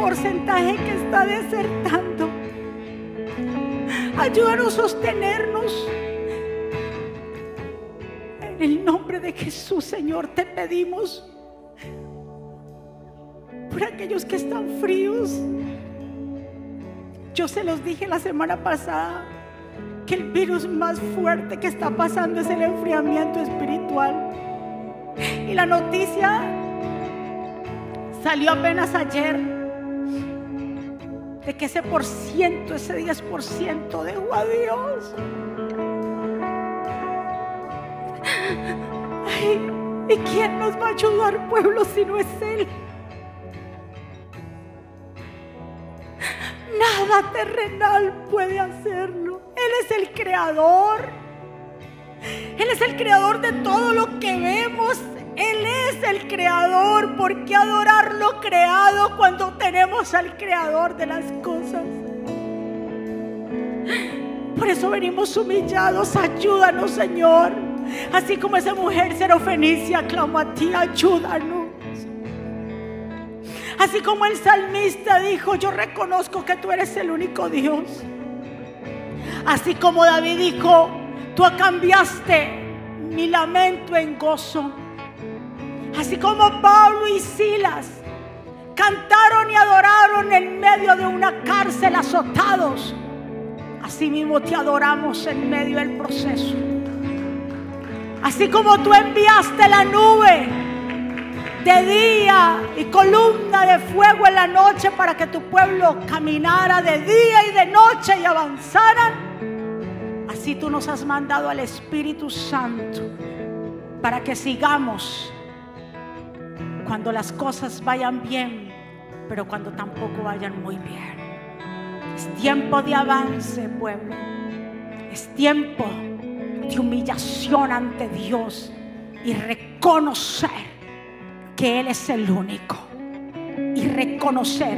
Speaker 1: porcentaje que está desertando. Ayúdanos a sostenernos. En el nombre de Jesús, Señor, te pedimos por aquellos que están fríos. Yo se los dije la semana pasada que el virus más fuerte que está pasando es el enfriamiento espiritual. Y la noticia salió apenas ayer de que ese por ciento, ese 10% dejó a Dios. Ay, ¿Y quién nos va a ayudar, pueblo, si no es Él? Nada terrenal puede hacerlo. Él es el creador. Él es el creador de todo lo que vemos. Él es el creador. ¿Por qué adorar lo creado cuando tenemos al creador de las cosas? Por eso venimos humillados. Ayúdanos, Señor. Así como esa mujer serofenicia clamó a ti, ayúdanos. Así como el salmista dijo, yo reconozco que tú eres el único Dios. Así como David dijo, tú cambiaste mi lamento en gozo. Así como Pablo y Silas cantaron y adoraron en medio de una cárcel azotados. Así mismo te adoramos en medio del proceso. Así como tú enviaste la nube de día y columna de fuego en la noche para que tu pueblo caminara de día y de noche y avanzara. Así tú nos has mandado al Espíritu Santo para que sigamos cuando las cosas vayan bien, pero cuando tampoco vayan muy bien. Es tiempo de avance, pueblo. Es tiempo de humillación ante Dios y reconocer que Él es el único y reconocer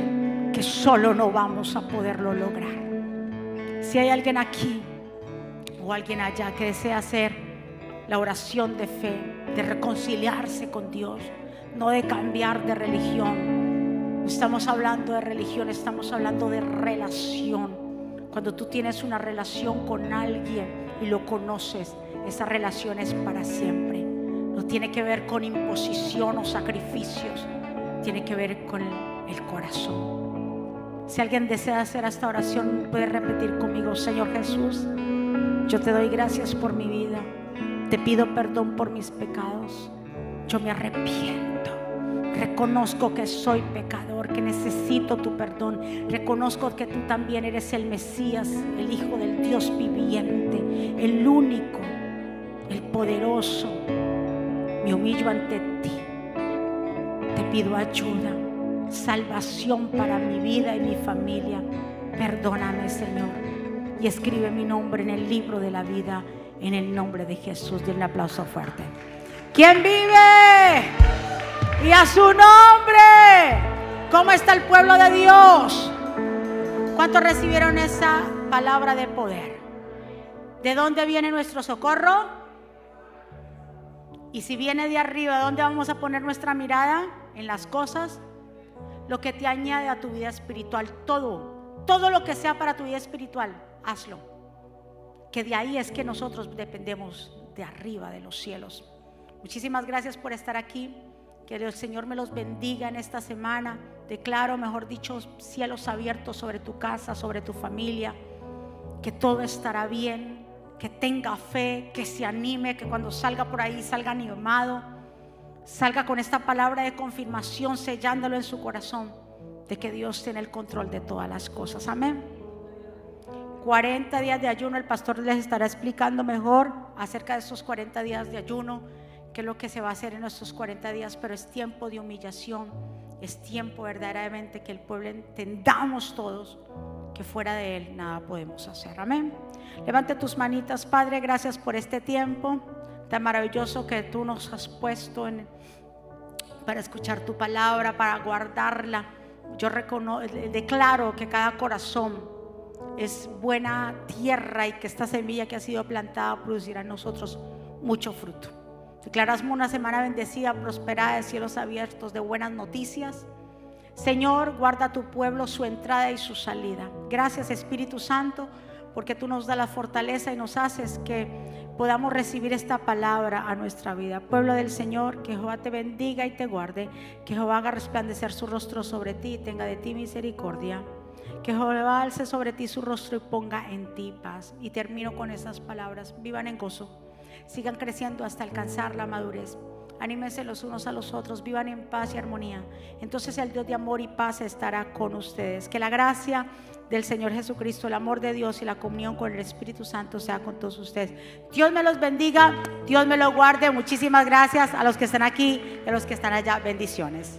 Speaker 1: que solo no vamos a poderlo lograr. Si hay alguien aquí o alguien allá que desea hacer la oración de fe, de reconciliarse con Dios, no de cambiar de religión. Estamos hablando de religión, estamos hablando de relación. Cuando tú tienes una relación con alguien y lo conoces, esa relación es para siempre. No tiene que ver con imposición o sacrificios, tiene que ver con el corazón. Si alguien desea hacer esta oración, puede repetir conmigo, Señor Jesús, yo te doy gracias por mi vida, te pido perdón por mis pecados, yo me arrepiento, reconozco que soy pecador, que necesito tu perdón, reconozco que tú también eres el Mesías, el Hijo del Dios viviente, el único, el poderoso me humillo ante ti. Te pido ayuda, salvación para mi vida y mi familia. Perdóname, Señor. Y escribe mi nombre en el libro de la vida, en el nombre de Jesús. Denle un aplauso fuerte. ¿Quién vive? Y a su nombre. ¿Cómo está el pueblo de Dios? ¿Cuántos recibieron esa palabra de poder? ¿De dónde viene nuestro socorro? Y si viene de arriba, ¿dónde vamos a poner nuestra mirada? En las cosas, lo que te añade a tu vida espiritual, todo, todo lo que sea para tu vida espiritual, hazlo. Que de ahí es que nosotros dependemos de arriba, de los cielos. Muchísimas gracias por estar aquí. Que el Señor me los bendiga en esta semana. Declaro, mejor dicho, cielos abiertos sobre tu casa, sobre tu familia. Que todo estará bien que tenga fe, que se anime, que cuando salga por ahí salga animado, salga con esta palabra de confirmación, sellándolo en su corazón, de que Dios tiene el control de todas las cosas. Amén. 40 días de ayuno, el pastor les estará explicando mejor acerca de esos 40 días de ayuno, qué es lo que se va a hacer en estos 40 días, pero es tiempo de humillación, es tiempo verdaderamente que el pueblo entendamos todos que fuera de Él nada podemos hacer. Amén. Levante tus manitas, Padre, gracias por este tiempo tan maravilloso que tú nos has puesto para escuchar tu palabra, para guardarla. Yo declaro que cada corazón es buena tierra y que esta semilla que ha sido plantada producirá en nosotros mucho fruto. Declaramos una semana bendecida, prosperada de cielos abiertos, de buenas noticias. Señor, guarda a tu pueblo su entrada y su salida. Gracias Espíritu Santo, porque tú nos das la fortaleza y nos haces que podamos recibir esta palabra a nuestra vida. Pueblo del Señor, que Jehová te bendiga y te guarde, que Jehová haga resplandecer su rostro sobre ti y tenga de ti misericordia. Que Jehová alce sobre ti su rostro y ponga en ti paz. Y termino con esas palabras. Vivan en gozo. Sigan creciendo hasta alcanzar la madurez. Anímense los unos a los otros. Vivan en paz y armonía. Entonces el Dios de amor y paz estará con ustedes. Que la gracia del Señor Jesucristo, el amor de Dios y la comunión con el Espíritu Santo sea con todos ustedes. Dios me los bendiga. Dios me los guarde. Muchísimas gracias a los que están aquí y a los que están allá. Bendiciones.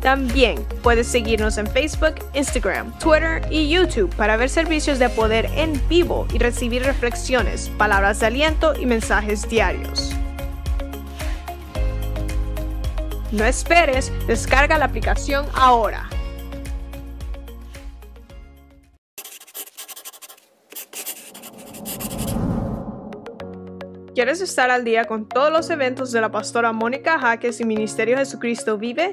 Speaker 3: También puedes seguirnos en Facebook, Instagram, Twitter y YouTube para ver servicios de poder en vivo y recibir reflexiones, palabras de aliento y mensajes diarios. No esperes, descarga la aplicación ahora. ¿Quieres estar al día con todos los eventos de la pastora Mónica Jaques y Ministerio Jesucristo Vive?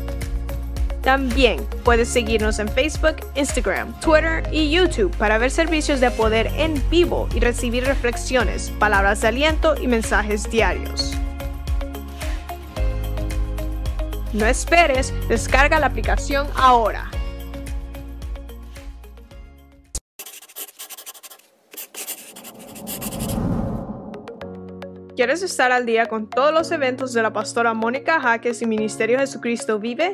Speaker 3: También puedes seguirnos en Facebook, Instagram, Twitter y YouTube para ver servicios de poder en vivo y recibir reflexiones, palabras de aliento y mensajes diarios. No esperes, descarga la aplicación ahora. ¿Quieres estar al día con todos los eventos de la pastora Mónica Jaques y Ministerio Jesucristo Vive?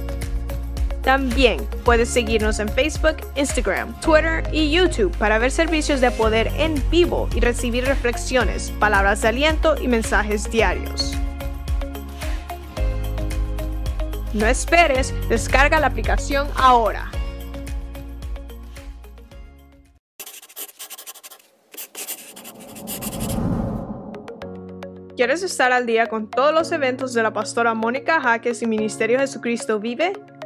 Speaker 3: También puedes seguirnos en Facebook, Instagram, Twitter y YouTube para ver servicios de poder en vivo y recibir reflexiones, palabras de aliento y mensajes diarios. No esperes, descarga la aplicación ahora. ¿Quieres estar al día con todos los eventos de la pastora Mónica Jaques y Ministerio Jesucristo Vive?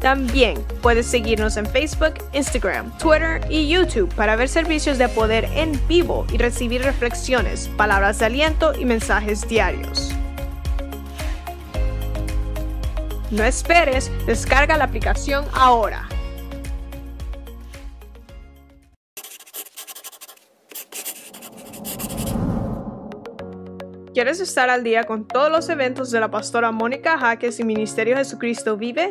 Speaker 3: También puedes seguirnos en Facebook, Instagram, Twitter y YouTube para ver servicios de poder en vivo y recibir reflexiones, palabras de aliento y mensajes diarios. No esperes, descarga la aplicación ahora. ¿Quieres estar al día con todos los eventos de la pastora Mónica Jaques y Ministerio Jesucristo Vive?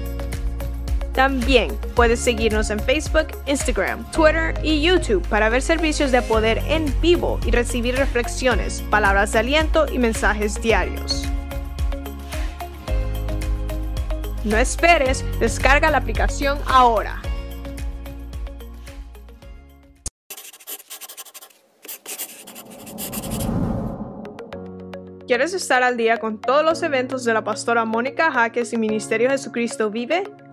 Speaker 3: También puedes seguirnos en Facebook, Instagram, Twitter y YouTube para ver servicios de poder en vivo y recibir reflexiones, palabras de aliento y mensajes diarios. No esperes, descarga la aplicación ahora. ¿Quieres estar al día con todos los eventos de la pastora Mónica Jaques y Ministerio Jesucristo Vive?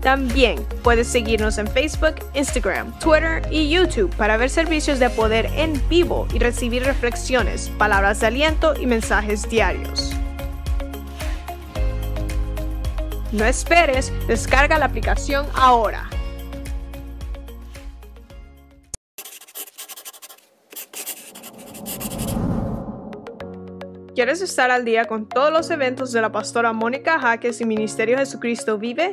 Speaker 3: También puedes seguirnos en Facebook, Instagram, Twitter y YouTube para ver servicios de poder en vivo y recibir reflexiones, palabras de aliento y mensajes diarios. No esperes, descarga la aplicación ahora. ¿Quieres estar al día con todos los eventos de la pastora Mónica Jaques y Ministerio Jesucristo Vive?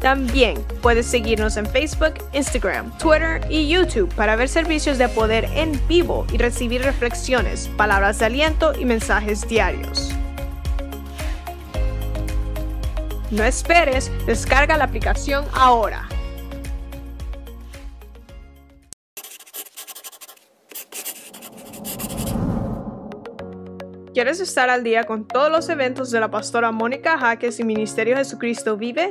Speaker 3: También puedes seguirnos en Facebook, Instagram, Twitter y YouTube para ver servicios de poder en vivo y recibir reflexiones, palabras de aliento y mensajes diarios. No esperes, descarga la aplicación ahora. ¿Quieres estar al día con todos los eventos de la pastora Mónica Jaques y Ministerio Jesucristo Vive?